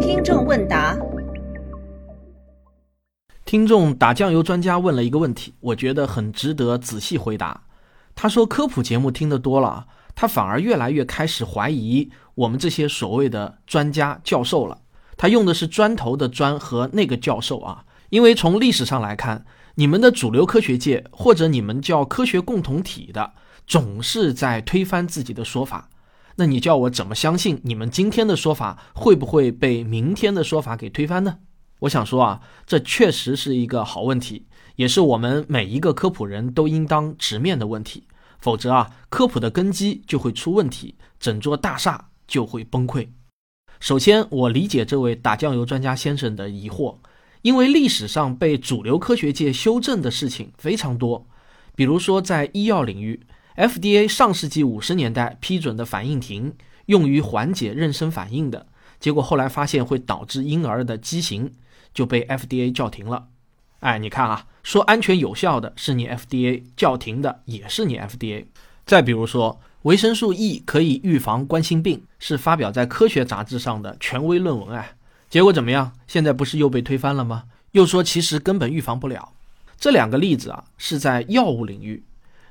听众问答：听众打酱油专家问了一个问题，我觉得很值得仔细回答。他说科普节目听得多了，他反而越来越开始怀疑我们这些所谓的专家教授了。他用的是砖头的砖和那个教授啊，因为从历史上来看，你们的主流科学界或者你们叫科学共同体的，总是在推翻自己的说法。那你叫我怎么相信你们今天的说法会不会被明天的说法给推翻呢？我想说啊，这确实是一个好问题，也是我们每一个科普人都应当直面的问题。否则啊，科普的根基就会出问题，整座大厦就会崩溃。首先，我理解这位打酱油专家先生的疑惑，因为历史上被主流科学界修正的事情非常多，比如说在医药领域，FDA 上世纪五十年代批准的反应停，用于缓解妊娠反应的，结果后来发现会导致婴儿的畸形，就被 FDA 叫停了。哎，你看啊，说安全有效的是你 FDA，叫停的也是你 FDA。再比如说。维生素 E 可以预防冠心病，是发表在科学杂志上的权威论文哎，结果怎么样？现在不是又被推翻了吗？又说其实根本预防不了。这两个例子啊是在药物领域，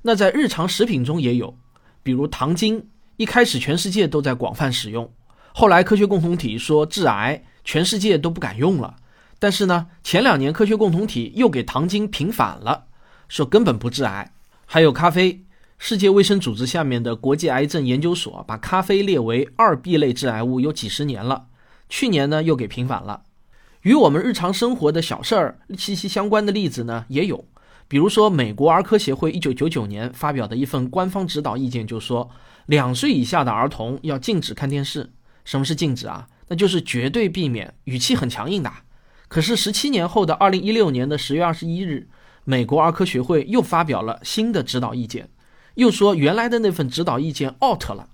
那在日常食品中也有，比如糖精，一开始全世界都在广泛使用，后来科学共同体说致癌，全世界都不敢用了。但是呢，前两年科学共同体又给糖精平反了，说根本不致癌。还有咖啡。世界卫生组织下面的国际癌症研究所把咖啡列为二 B 类致癌物有几十年了，去年呢又给平反了。与我们日常生活的小事儿息息相关的例子呢也有，比如说美国儿科协会一九九九年发表的一份官方指导意见就说，两岁以下的儿童要禁止看电视。什么是禁止啊？那就是绝对避免，语气很强硬的。可是十七年后的二零一六年的十月二十一日，美国儿科学会又发表了新的指导意见。又说原来的那份指导意见 out 了，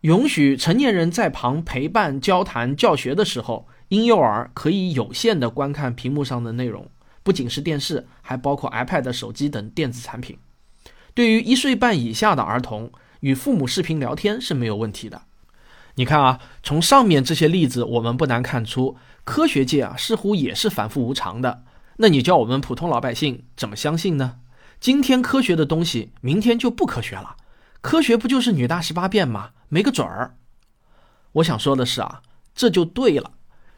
允许成年人在旁陪伴、交谈、教学的时候，婴幼儿可以有限的观看屏幕上的内容，不仅是电视，还包括 iPad、手机等电子产品。对于一岁半以下的儿童，与父母视频聊天是没有问题的。你看啊，从上面这些例子，我们不难看出，科学界啊似乎也是反复无常的。那你叫我们普通老百姓怎么相信呢？今天科学的东西，明天就不科学了。科学不就是女大十八变吗？没个准儿。我想说的是啊，这就对了。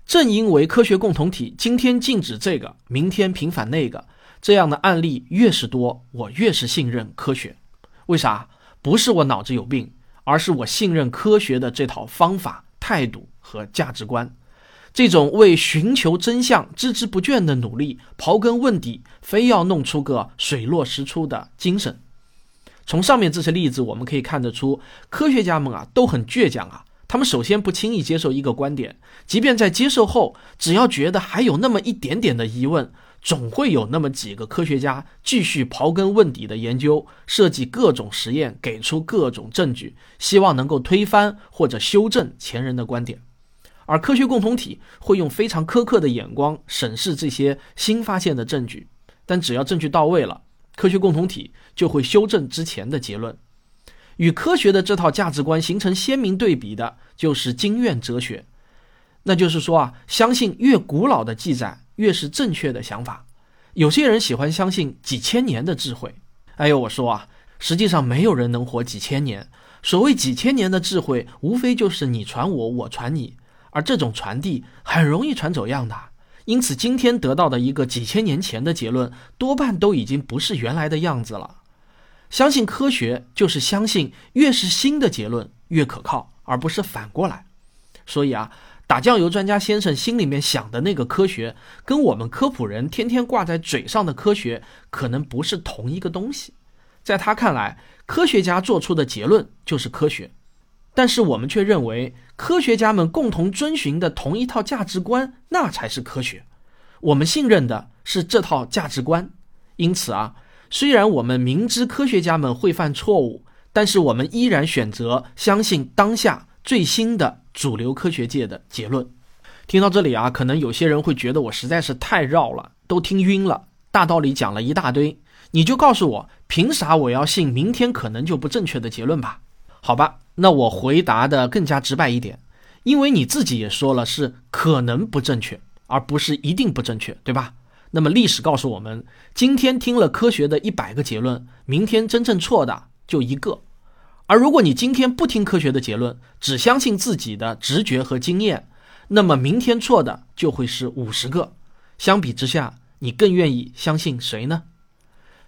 正因为科学共同体今天禁止这个，明天平反那个，这样的案例越是多，我越是信任科学。为啥？不是我脑子有病，而是我信任科学的这套方法、态度和价值观。这种为寻求真相孜孜不倦的努力，刨根问底，非要弄出个水落石出的精神。从上面这些例子，我们可以看得出，科学家们啊都很倔强啊。他们首先不轻易接受一个观点，即便在接受后，只要觉得还有那么一点点的疑问，总会有那么几个科学家继续刨根问底的研究，设计各种实验，给出各种证据，希望能够推翻或者修正前人的观点。而科学共同体会用非常苛刻的眼光审视这些新发现的证据，但只要证据到位了，科学共同体就会修正之前的结论。与科学的这套价值观形成鲜明对比的就是经验哲学，那就是说啊，相信越古老的记载越是正确的想法。有些人喜欢相信几千年的智慧，哎呦，我说啊，实际上没有人能活几千年。所谓几千年的智慧，无非就是你传我，我传你。而这种传递很容易传走样的，因此今天得到的一个几千年前的结论，多半都已经不是原来的样子了。相信科学就是相信越是新的结论越可靠，而不是反过来。所以啊，打酱油专家先生心里面想的那个科学，跟我们科普人天天挂在嘴上的科学，可能不是同一个东西。在他看来，科学家做出的结论就是科学。但是我们却认为，科学家们共同遵循的同一套价值观，那才是科学。我们信任的是这套价值观。因此啊，虽然我们明知科学家们会犯错误，但是我们依然选择相信当下最新的主流科学界的结论。听到这里啊，可能有些人会觉得我实在是太绕了，都听晕了，大道理讲了一大堆，你就告诉我，凭啥我要信明天可能就不正确的结论吧？好吧。那我回答的更加直白一点，因为你自己也说了是可能不正确，而不是一定不正确，对吧？那么历史告诉我们，今天听了科学的一百个结论，明天真正错的就一个。而如果你今天不听科学的结论，只相信自己的直觉和经验，那么明天错的就会是五十个。相比之下，你更愿意相信谁呢？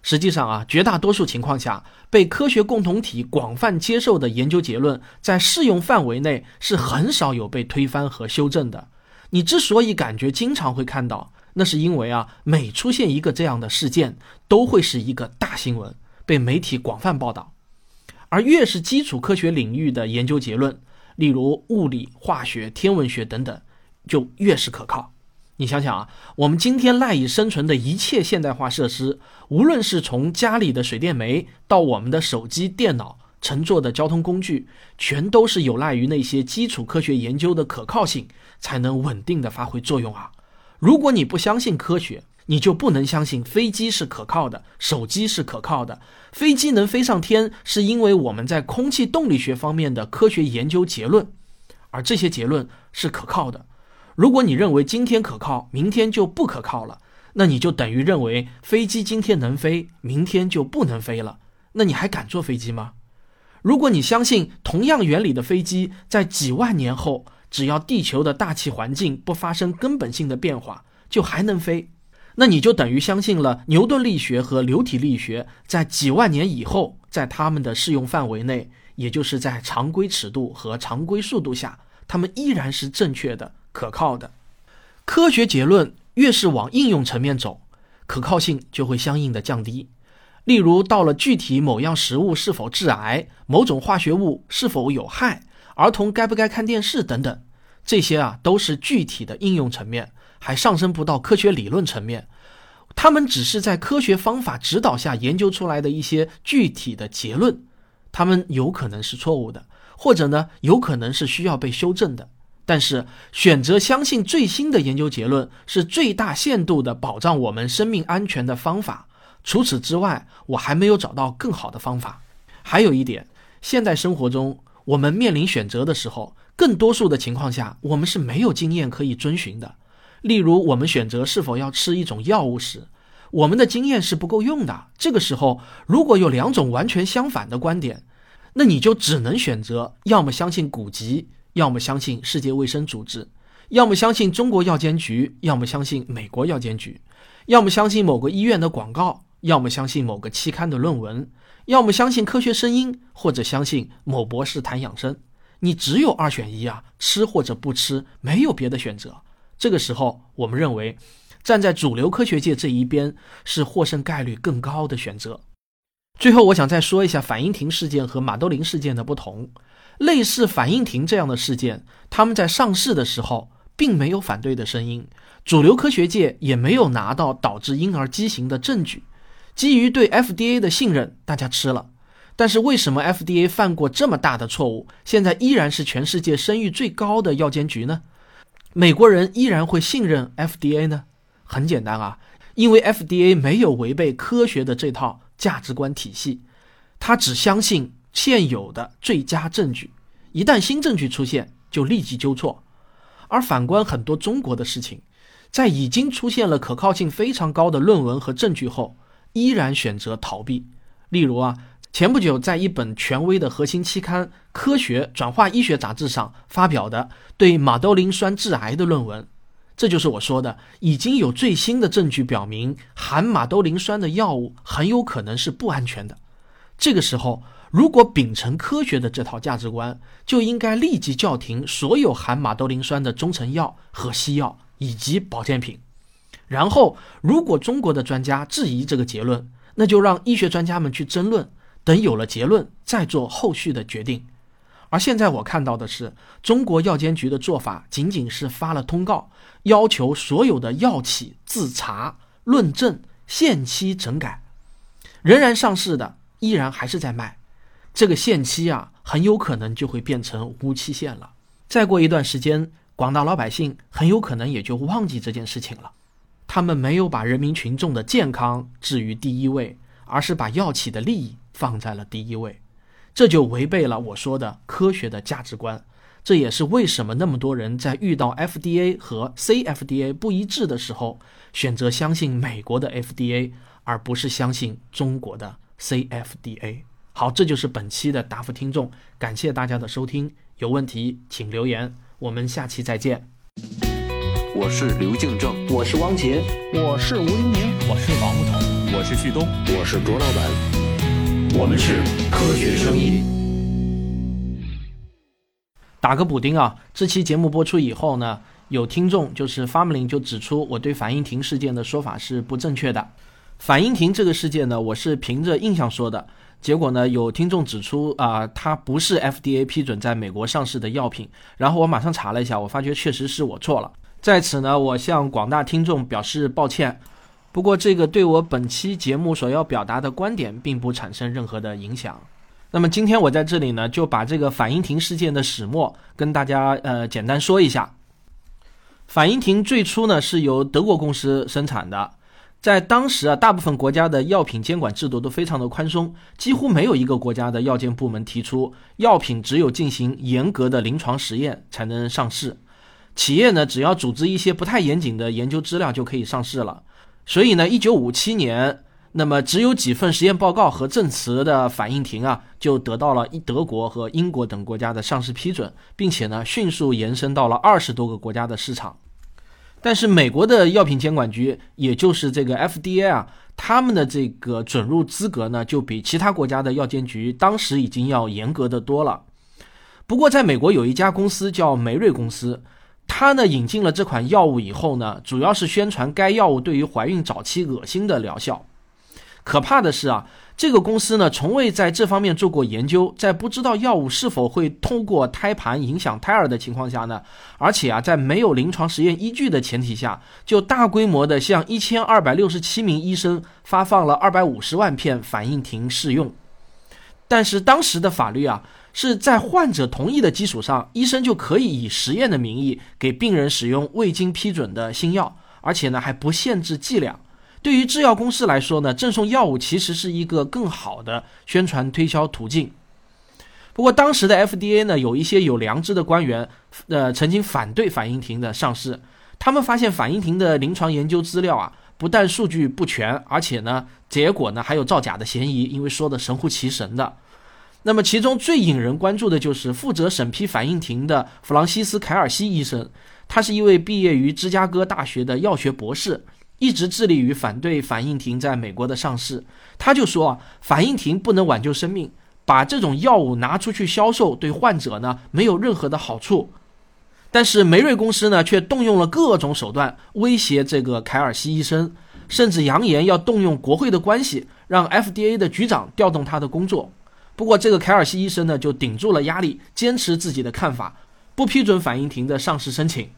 实际上啊，绝大多数情况下，被科学共同体广泛接受的研究结论，在适用范围内是很少有被推翻和修正的。你之所以感觉经常会看到，那是因为啊，每出现一个这样的事件，都会是一个大新闻，被媒体广泛报道。而越是基础科学领域的研究结论，例如物理、化学、天文学等等，就越是可靠。你想想啊，我们今天赖以生存的一切现代化设施，无论是从家里的水电煤到我们的手机、电脑、乘坐的交通工具，全都是有赖于那些基础科学研究的可靠性，才能稳定的发挥作用啊。如果你不相信科学，你就不能相信飞机是可靠的，手机是可靠的。飞机能飞上天，是因为我们在空气动力学方面的科学研究结论，而这些结论是可靠的。如果你认为今天可靠，明天就不可靠了，那你就等于认为飞机今天能飞，明天就不能飞了。那你还敢坐飞机吗？如果你相信同样原理的飞机，在几万年后，只要地球的大气环境不发生根本性的变化，就还能飞。那你就等于相信了牛顿力学和流体力学，在几万年以后，在它们的适用范围内，也就是在常规尺度和常规速度下，它们依然是正确的、可靠的。科学结论越是往应用层面走，可靠性就会相应的降低。例如，到了具体某样食物是否致癌、某种化学物是否有害、儿童该不该看电视等等，这些啊都是具体的应用层面。还上升不到科学理论层面，他们只是在科学方法指导下研究出来的一些具体的结论，他们有可能是错误的，或者呢，有可能是需要被修正的。但是，选择相信最新的研究结论是最大限度的保障我们生命安全的方法。除此之外，我还没有找到更好的方法。还有一点，现代生活中，我们面临选择的时候，更多数的情况下，我们是没有经验可以遵循的。例如，我们选择是否要吃一种药物时，我们的经验是不够用的。这个时候，如果有两种完全相反的观点，那你就只能选择要么相信古籍，要么相信世界卫生组织，要么相信中国药监局，要么相信美国药监局，要么相信某个医院的广告，要么相信某个期刊的论文，要么相信科学声音，或者相信某博士谈养生。你只有二选一啊，吃或者不吃，没有别的选择。这个时候，我们认为，站在主流科学界这一边是获胜概率更高的选择。最后，我想再说一下反应停事件和马兜铃事件的不同。类似反应停这样的事件，他们在上市的时候并没有反对的声音，主流科学界也没有拿到导致婴儿畸形的证据。基于对 FDA 的信任，大家吃了。但是为什么 FDA 犯过这么大的错误，现在依然是全世界声誉最高的药监局呢？美国人依然会信任 FDA 呢？很简单啊，因为 FDA 没有违背科学的这套价值观体系，他只相信现有的最佳证据，一旦新证据出现，就立即纠错。而反观很多中国的事情，在已经出现了可靠性非常高的论文和证据后，依然选择逃避。例如啊。前不久，在一本权威的核心期刊《科学转化医学杂志》上发表的对马兜铃酸致癌的论文，这就是我说的，已经有最新的证据表明，含马兜铃酸的药物很有可能是不安全的。这个时候，如果秉承科学的这套价值观，就应该立即叫停所有含马兜铃酸的中成药和西药以及保健品。然后，如果中国的专家质疑这个结论，那就让医学专家们去争论。等有了结论，再做后续的决定。而现在我看到的是，中国药监局的做法仅仅是发了通告，要求所有的药企自查、论证、限期整改。仍然上市的依然还是在卖，这个限期啊，很有可能就会变成无期限了。再过一段时间，广大老百姓很有可能也就忘记这件事情了。他们没有把人民群众的健康置于第一位，而是把药企的利益。放在了第一位，这就违背了我说的科学的价值观。这也是为什么那么多人在遇到 FDA 和 CFDA 不一致的时候，选择相信美国的 FDA，而不是相信中国的 CFDA。好，这就是本期的答复听众，感谢大家的收听。有问题请留言，我们下期再见。我是刘敬正，我是汪杰，我是吴英明，我是王木头，我是旭东，我是卓老板，我们是科学声音。打个补丁啊，这期节目播出以后呢，有听众就是 Family 就指出我对反应停事件的说法是不正确的。反应停这个事件呢，我是凭着印象说的，结果呢，有听众指出啊，它不是 FDA 批准在美国上市的药品。然后我马上查了一下，我发觉确实是我错了。在此呢，我向广大听众表示抱歉。不过这个对我本期节目所要表达的观点并不产生任何的影响。那么今天我在这里呢，就把这个反应停事件的始末跟大家呃简单说一下。反应停最初呢是由德国公司生产的，在当时啊，大部分国家的药品监管制度都非常的宽松，几乎没有一个国家的药监部门提出药品只有进行严格的临床实验才能上市，企业呢只要组织一些不太严谨的研究资料就可以上市了。所以呢，一九五七年。那么只有几份实验报告和证词的反应停啊，就得到了德国和英国等国家的上市批准，并且呢迅速延伸到了二十多个国家的市场。但是美国的药品监管局，也就是这个 FDA 啊，他们的这个准入资格呢，就比其他国家的药监局当时已经要严格的多了。不过在美国有一家公司叫梅瑞公司，他呢引进了这款药物以后呢，主要是宣传该药物对于怀孕早期恶心的疗效。可怕的是啊，这个公司呢，从未在这方面做过研究，在不知道药物是否会通过胎盘影响胎儿的情况下呢，而且啊，在没有临床实验依据的前提下，就大规模的向一千二百六十七名医生发放了二百五十万片反应停试用。但是当时的法律啊，是在患者同意的基础上，医生就可以以实验的名义给病人使用未经批准的新药，而且呢，还不限制剂量。对于制药公司来说呢，赠送药物其实是一个更好的宣传推销途径。不过当时的 FDA 呢，有一些有良知的官员，呃，曾经反对反应停的上市。他们发现反应停的临床研究资料啊，不但数据不全，而且呢，结果呢还有造假的嫌疑，因为说的神乎其神的。那么其中最引人关注的就是负责审批反应停的弗朗西斯·凯尔西医生，他是一位毕业于芝加哥大学的药学博士。一直致力于反对反应停在美国的上市，他就说啊，反应停不能挽救生命，把这种药物拿出去销售对患者呢没有任何的好处。但是梅瑞公司呢却动用了各种手段威胁这个凯尔西医生，甚至扬言要动用国会的关系，让 FDA 的局长调动他的工作。不过这个凯尔西医生呢就顶住了压力，坚持自己的看法，不批准反应停的上市申请。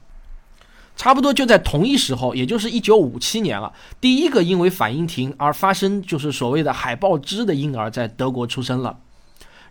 差不多就在同一时候，也就是一九五七年了，第一个因为反应停而发生就是所谓的海豹肢的婴儿在德国出生了。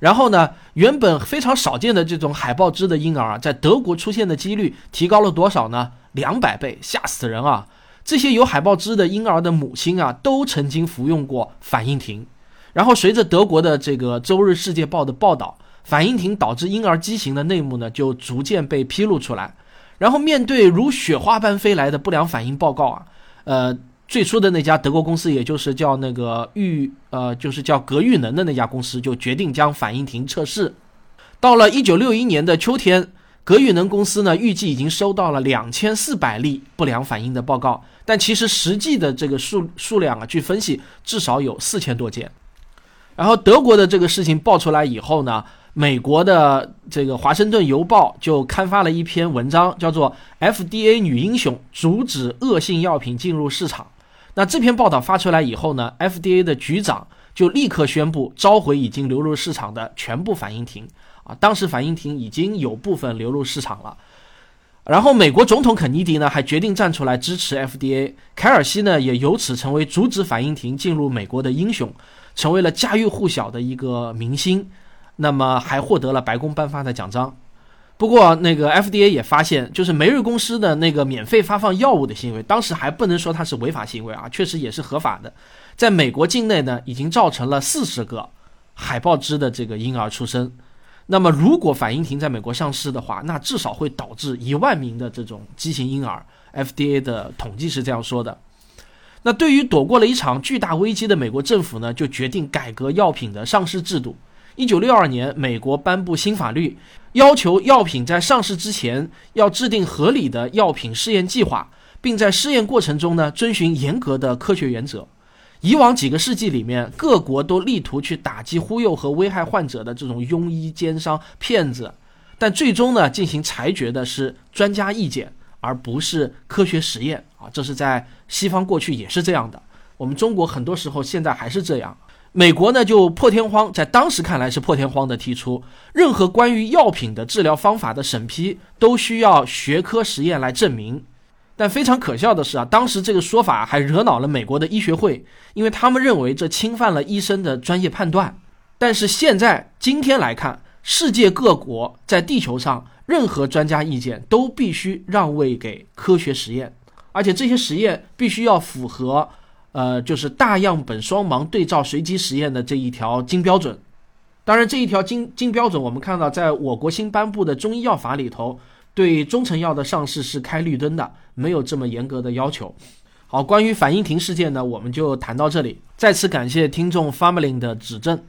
然后呢，原本非常少见的这种海豹肢的婴儿啊，在德国出现的几率提高了多少呢？两百倍，吓死人啊！这些有海豹肢的婴儿的母亲啊，都曾经服用过反应停。然后随着德国的这个《周日世界报》的报道，反应停导致婴儿畸形的内幕呢，就逐渐被披露出来。然后面对如雪花般飞来的不良反应报告啊，呃，最初的那家德国公司，也就是叫那个裕，呃，就是叫格玉能的那家公司，就决定将反应停测试。到了一九六一年的秋天，格玉能公司呢，预计已经收到了两千四百例不良反应的报告，但其实实际的这个数数量啊，据分析至少有四千多件。然后德国的这个事情爆出来以后呢？美国的这个《华盛顿邮报》就刊发了一篇文章，叫做《FDA 女英雄阻止恶性药品进入市场》。那这篇报道发出来以后呢，FDA 的局长就立刻宣布召回已经流入市场的全部反应停。啊，当时反应停已经有部分流入市场了。然后美国总统肯尼迪呢还决定站出来支持 FDA，凯尔西呢也由此成为阻止反应停进入美国的英雄，成为了家喻户晓的一个明星。那么还获得了白宫颁发的奖章，不过那个 FDA 也发现，就是梅瑞公司的那个免费发放药物的行为，当时还不能说它是违法行为啊，确实也是合法的。在美国境内呢，已经造成了四十个海豹肢的这个婴儿出生。那么，如果反应停在美国上市的话，那至少会导致一万名的这种畸形婴儿。FDA 的统计是这样说的。那对于躲过了一场巨大危机的美国政府呢，就决定改革药品的上市制度。一九六二年，美国颁布新法律，要求药品在上市之前要制定合理的药品试验计划，并在试验过程中呢遵循严格的科学原则。以往几个世纪里面，各国都力图去打击忽悠和危害患者的这种庸医、奸商、骗子，但最终呢，进行裁决的是专家意见，而不是科学实验啊！这是在西方过去也是这样的，我们中国很多时候现在还是这样。美国呢就破天荒，在当时看来是破天荒的提出，任何关于药品的治疗方法的审批都需要学科实验来证明。但非常可笑的是啊，当时这个说法还惹恼了美国的医学会，因为他们认为这侵犯了医生的专业判断。但是现在今天来看，世界各国在地球上任何专家意见都必须让位给科学实验，而且这些实验必须要符合，呃，就是大样本双盲对照随机实验的这一条金标准。当然，这一条金金标准，我们看到在我国新颁布的中医药法里头。对中成药的上市是开绿灯的，没有这么严格的要求。好，关于反应停事件呢，我们就谈到这里。再次感谢听众 Family 的指正。